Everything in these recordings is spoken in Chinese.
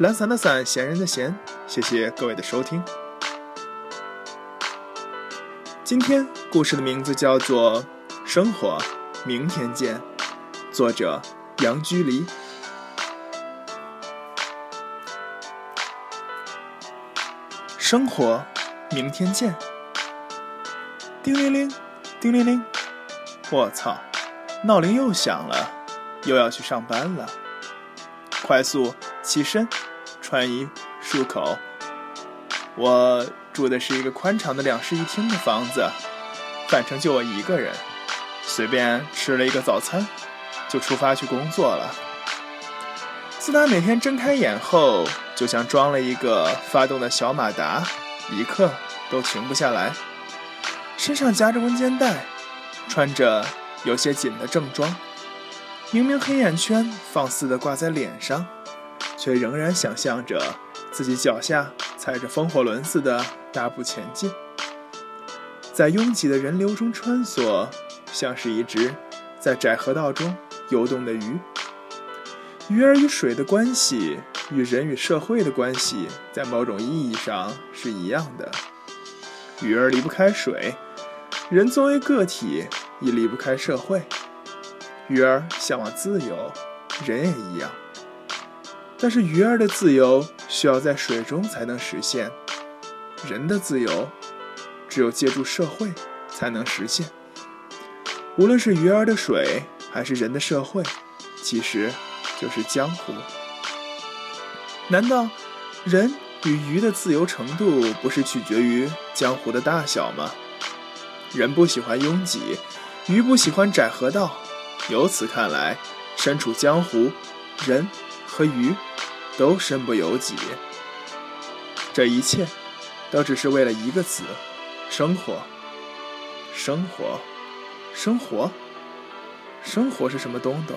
懒散的散，闲人的闲。谢谢各位的收听。今天故事的名字叫做《生活》，明天见。作者杨居离。生活，明天见。叮铃铃，叮铃铃，我操，闹铃又响了，又要去上班了。快速起身，穿衣，漱口。我住的是一个宽敞的两室一厅的房子，反正就我一个人。随便吃了一个早餐，就出发去工作了。自打每天睁开眼后，就像装了一个发动的小马达，一刻都停不下来。身上夹着温肩带，穿着有些紧的正装，明明黑眼圈放肆地挂在脸上，却仍然想象着自己脚下踩着风火轮似的大步前进，在拥挤的人流中穿梭，像是一只在窄河道中游动的鱼。鱼儿与水的关系，与人与社会的关系，在某种意义上是一样的。鱼儿离不开水。人作为个体，亦离不开社会。鱼儿向往自由，人也一样。但是鱼儿的自由需要在水中才能实现，人的自由只有借助社会才能实现。无论是鱼儿的水，还是人的社会，其实就是江湖。难道人与鱼的自由程度不是取决于江湖的大小吗？人不喜欢拥挤，鱼不喜欢窄河道。由此看来，身处江湖，人和鱼都身不由己。这一切，都只是为了一个词：生活。生活，生活，生活是什么东东？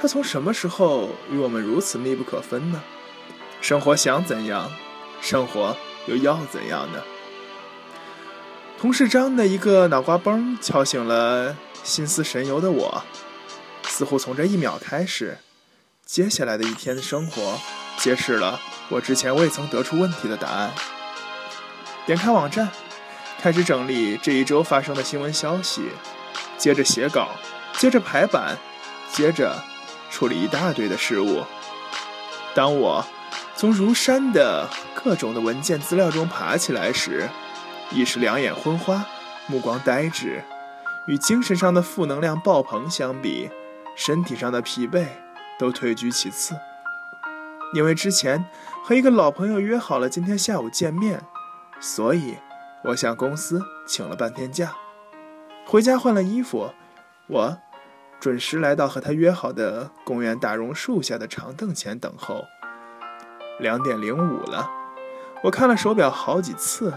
它从什么时候与我们如此密不可分呢？生活想怎样，生活又要怎样呢？同事张的一个脑瓜崩敲醒了心思神游的我，似乎从这一秒开始，接下来的一天生活揭示了我之前未曾得出问题的答案。点开网站，开始整理这一周发生的新闻消息，接着写稿，接着排版，接着处理一大堆的事物。当我从如山的各种的文件资料中爬起来时，已是两眼昏花，目光呆滞，与精神上的负能量爆棚相比，身体上的疲惫都退居其次。因为之前和一个老朋友约好了今天下午见面，所以我向公司请了半天假，回家换了衣服，我准时来到和他约好的公园大榕树下的长凳前等候。两点零五了，我看了手表好几次。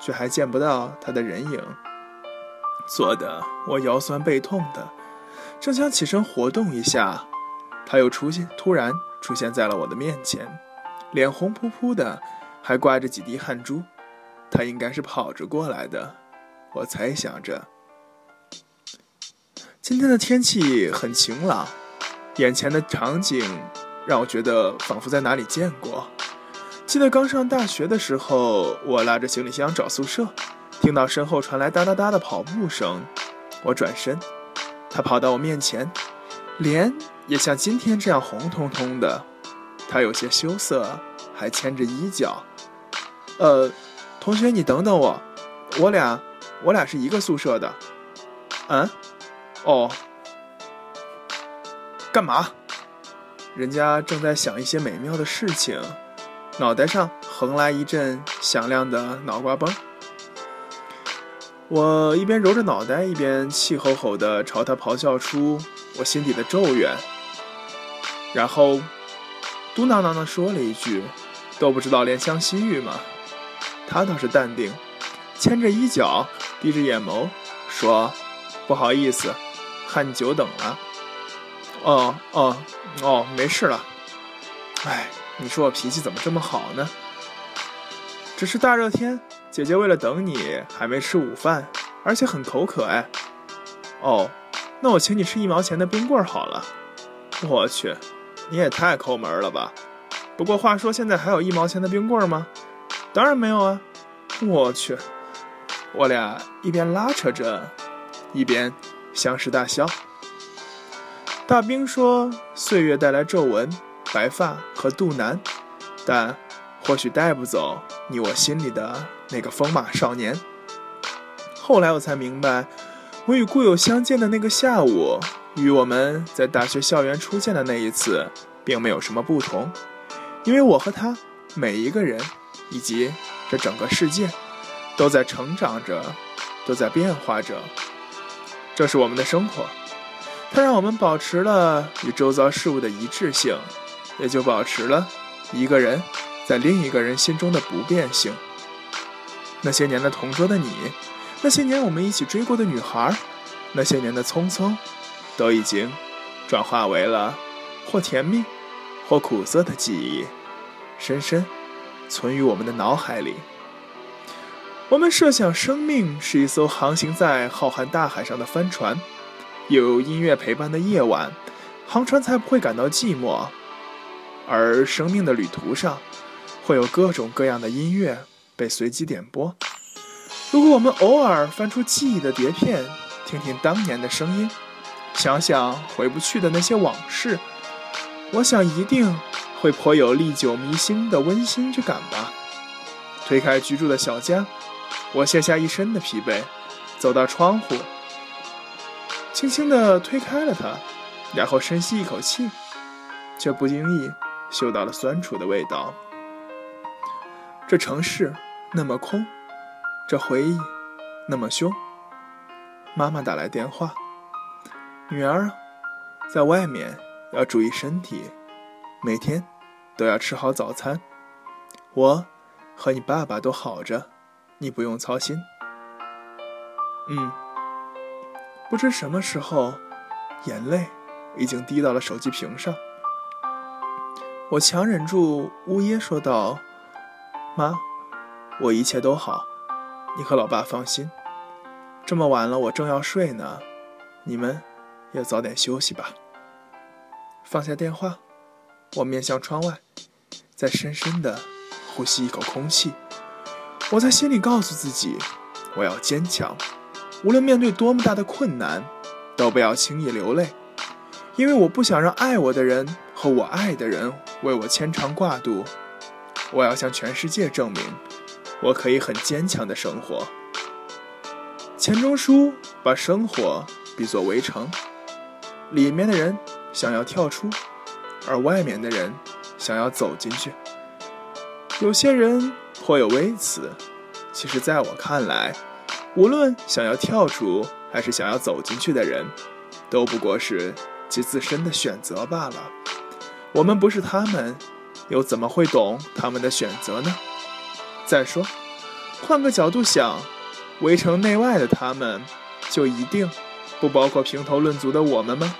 却还见不到他的人影，坐得我腰酸背痛的，正想起身活动一下，他又出现，突然出现在了我的面前，脸红扑扑的，还挂着几滴汗珠。他应该是跑着过来的，我猜想着。今天的天气很晴朗，眼前的场景让我觉得仿佛在哪里见过。记得刚上大学的时候，我拉着行李箱找宿舍，听到身后传来哒哒哒的跑步声，我转身，他跑到我面前，脸也像今天这样红彤彤的，他有些羞涩，还牵着衣角。呃，同学，你等等我，我俩，我俩是一个宿舍的。嗯，哦，干嘛？人家正在想一些美妙的事情。脑袋上横来一阵响亮的脑瓜崩，我一边揉着脑袋，一边气吼吼地朝他咆哮出我心底的咒怨，然后嘟囔囔地说了一句：“都不知道怜香惜玉吗？”他倒是淡定，牵着衣角，闭着眼眸，说：“不好意思，害你久等了。”“哦哦哦，没事了。”“哎，你说我脾气怎么这么好呢？”“只是大热天，姐姐为了等你，还没吃午饭，而且很口渴哎。”“哦，那我请你吃一毛钱的冰棍儿好了。”“我去，你也太抠门了吧！”不过话说，现在还有一毛钱的冰棍儿吗？当然没有啊！我去，我俩一边拉扯着，一边相视大笑。大兵说：“岁月带来皱纹、白发和肚腩，但或许带不走你我心里的那个风马少年。”后来我才明白，我与故友相见的那个下午，与我们在大学校园初见的那一次，并没有什么不同。因为我和他，每一个人，以及这整个世界，都在成长着，都在变化着。这是我们的生活，它让我们保持了与周遭事物的一致性，也就保持了一个人在另一个人心中的不变性。那些年的同桌的你，那些年我们一起追过的女孩，那些年的匆匆，都已经转化为了或甜蜜。或苦涩的记忆，深深存于我们的脑海里。我们设想生命是一艘航行在浩瀚大海上的帆船，有音乐陪伴的夜晚，航船才不会感到寂寞。而生命的旅途上，会有各种各样的音乐被随机点播。如果我们偶尔翻出记忆的碟片，听听当年的声音，想想回不去的那些往事。我想一定会颇有历久弥新的温馨之感吧。推开居住的小家，我卸下一身的疲惫，走到窗户，轻轻地推开了它，然后深吸一口气，却不经意嗅到了酸楚的味道。这城市那么空，这回忆那么凶。妈妈打来电话：“女儿，在外面。”要注意身体，每天都要吃好早餐。我和你爸爸都好着，你不用操心。嗯，不知什么时候，眼泪已经滴到了手机屏上。我强忍住呜咽说道：“妈，我一切都好，你和老爸放心。这么晚了，我正要睡呢，你们也早点休息吧。”放下电话，我面向窗外，再深深的呼吸一口空气。我在心里告诉自己，我要坚强，无论面对多么大的困难，都不要轻易流泪，因为我不想让爱我的人和我爱的人为我牵肠挂肚。我要向全世界证明，我可以很坚强的生活。钱钟书把生活比作围城，里面的人。想要跳出，而外面的人想要走进去。有些人颇有微词，其实在我看来，无论想要跳出还是想要走进去的人，都不过是其自身的选择罢了。我们不是他们，又怎么会懂他们的选择呢？再说，换个角度想，围城内外的他们，就一定不包括评头论足的我们吗？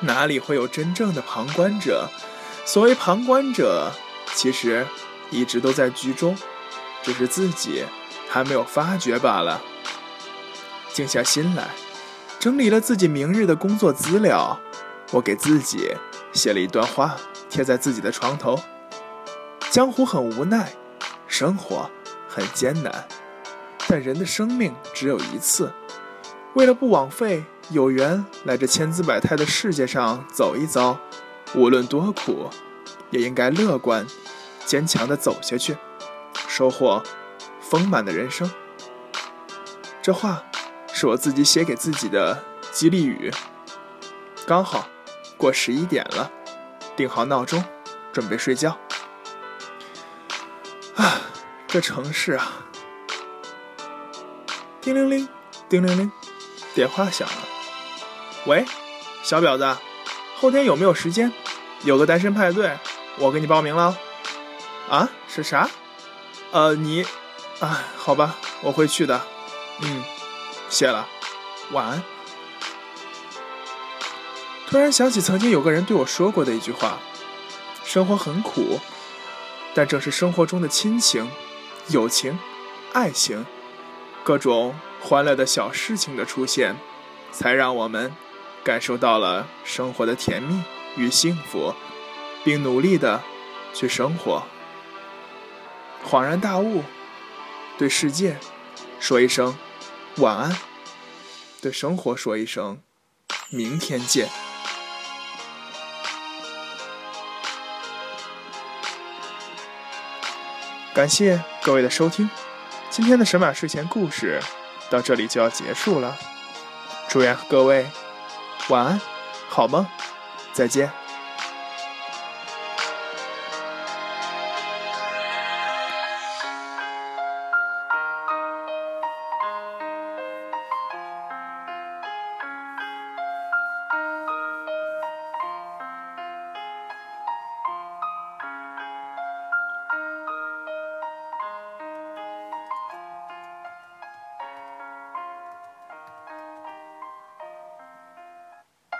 哪里会有真正的旁观者？所谓旁观者，其实一直都在局中，只是自己还没有发觉罢了。静下心来，整理了自己明日的工作资料，我给自己写了一段话，贴在自己的床头：江湖很无奈，生活很艰难，但人的生命只有一次，为了不枉费。有缘来这千姿百态的世界上走一遭，无论多苦，也应该乐观、坚强地走下去，收获丰满的人生。这话是我自己写给自己的激励语。刚好过十一点了，定好闹钟，准备睡觉。这城市啊！叮铃铃，叮铃铃，电话响了。喂，小婊子，后天有没有时间？有个单身派对，我给你报名了。啊？是啥？呃，你，哎，好吧，我会去的。嗯，谢了，晚安。突然想起曾经有个人对我说过的一句话：生活很苦，但正是生活中的亲情、友情、爱情，各种欢乐的小事情的出现，才让我们感受到了生活的甜蜜与幸福，并努力的去生活。恍然大悟，对世界说一声晚安，对生活说一声明天见。感谢各位的收听，今天的神马睡前故事到这里就要结束了。祝愿各位晚安，好梦，再见。